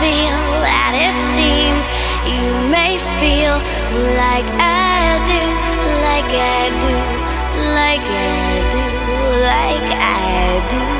feel that it seems you may feel like I do, like I do, like I do, like I do.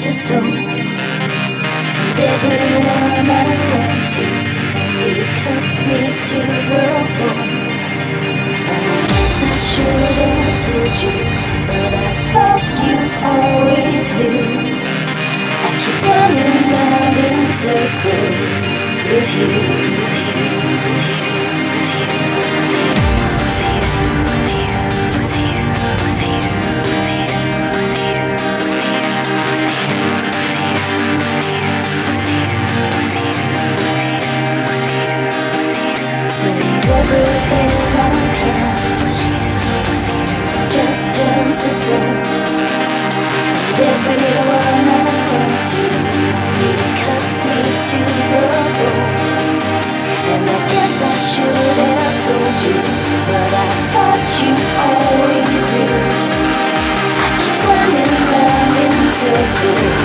System. And everyone I went to only cuts me to the bone. And I guess I should have told you, but I thought you always knew. I keep running round in circles with you. Everything I touch just turns to stone. Cuts me to the bone. And I guess I should have told you, but I thought you always knew. I keep running in circles.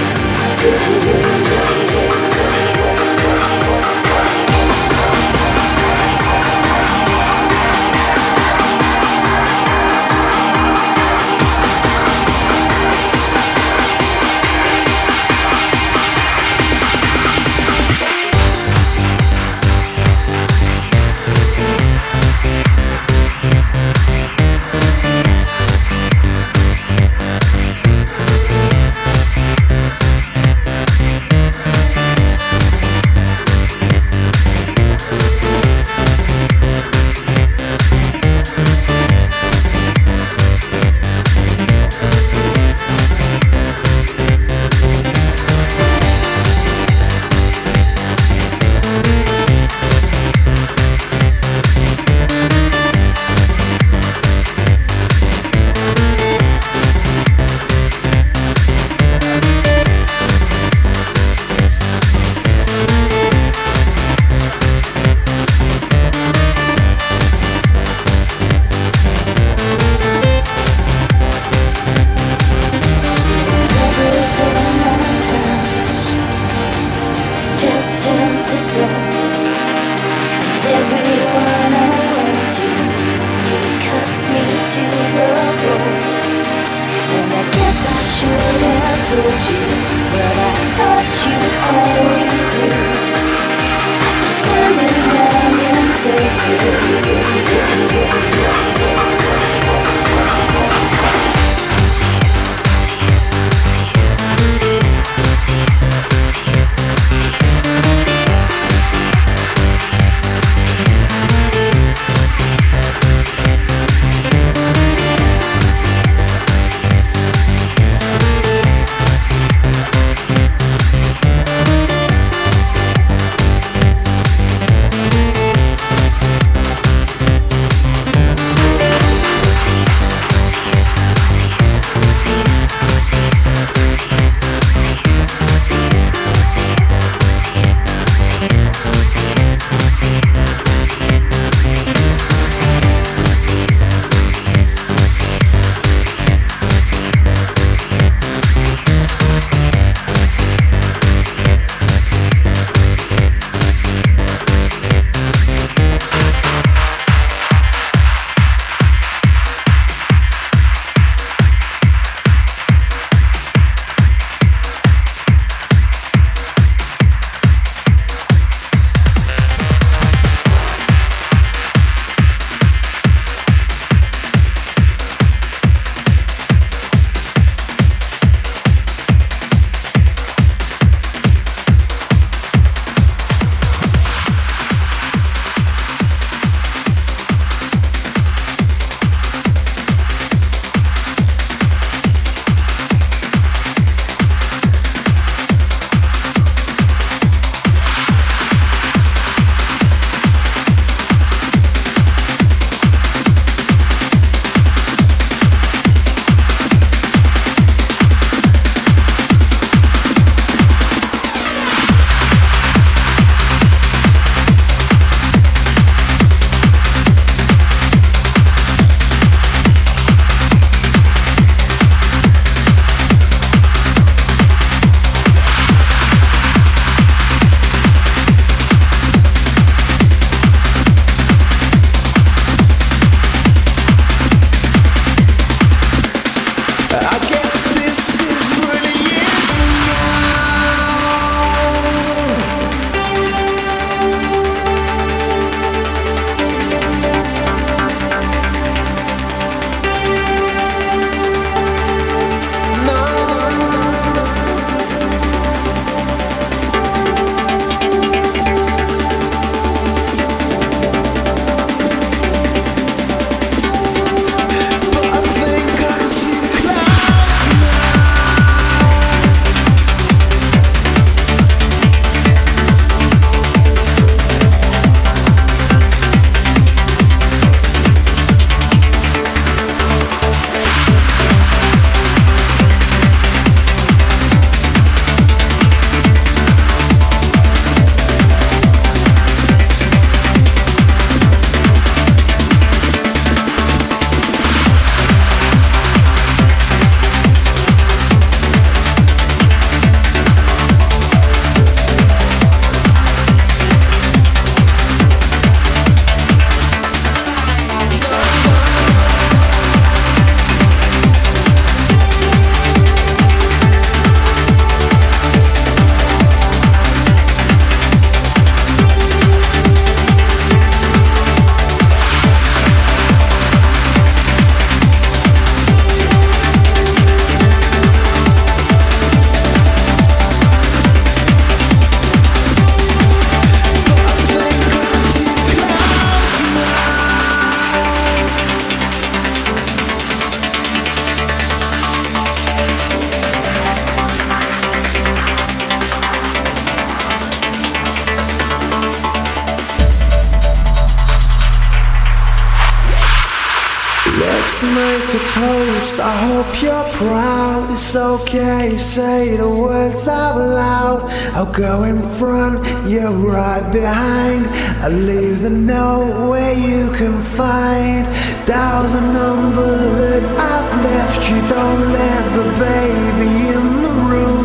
behind. I leave the note where you can find. Dial the number that I've left you. Don't let the baby in the room.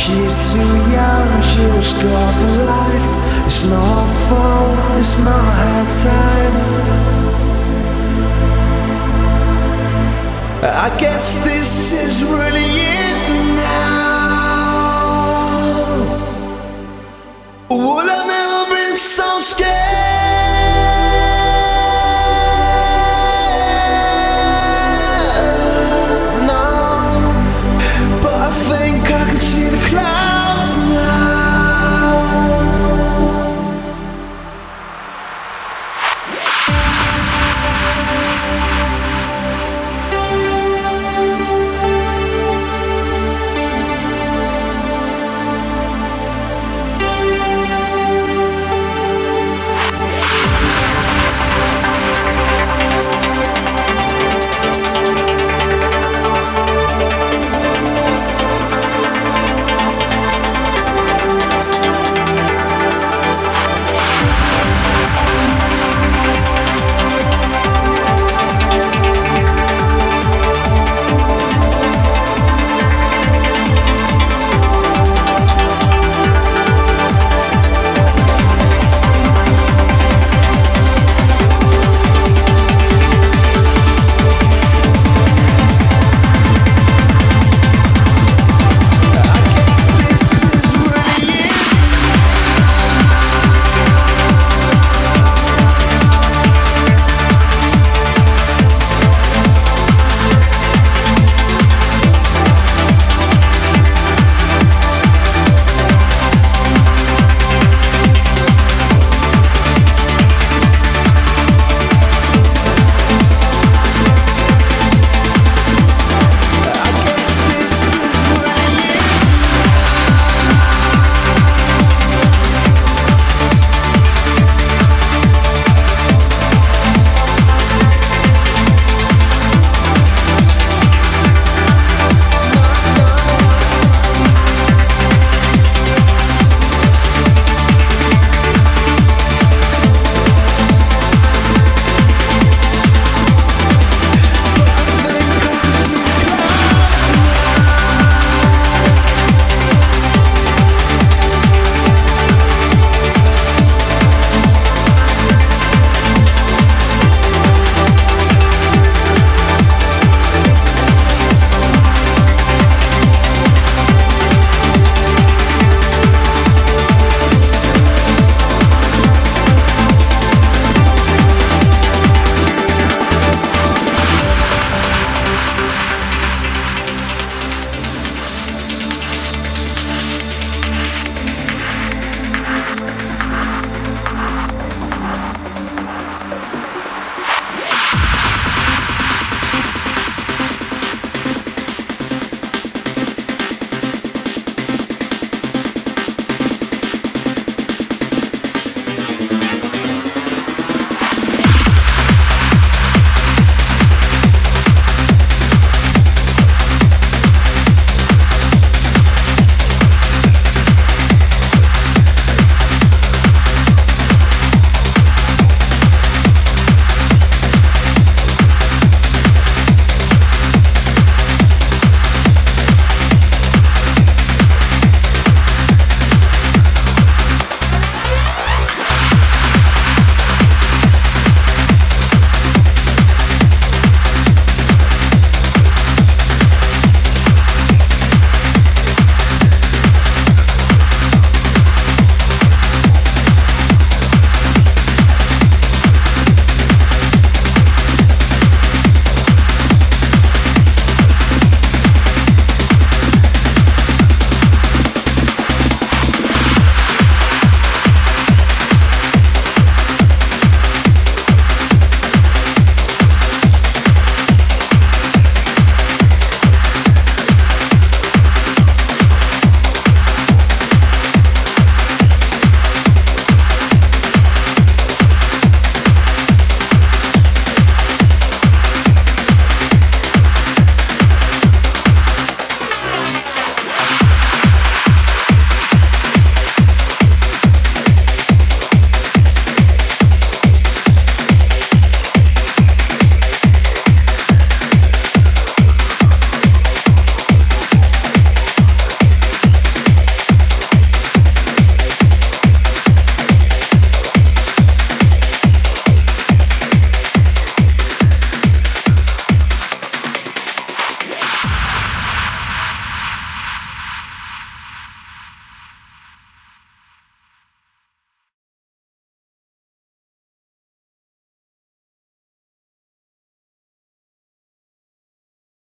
She's too young, she'll score for life. It's not her fault, it's not her time. I guess this is really it now. Will I never?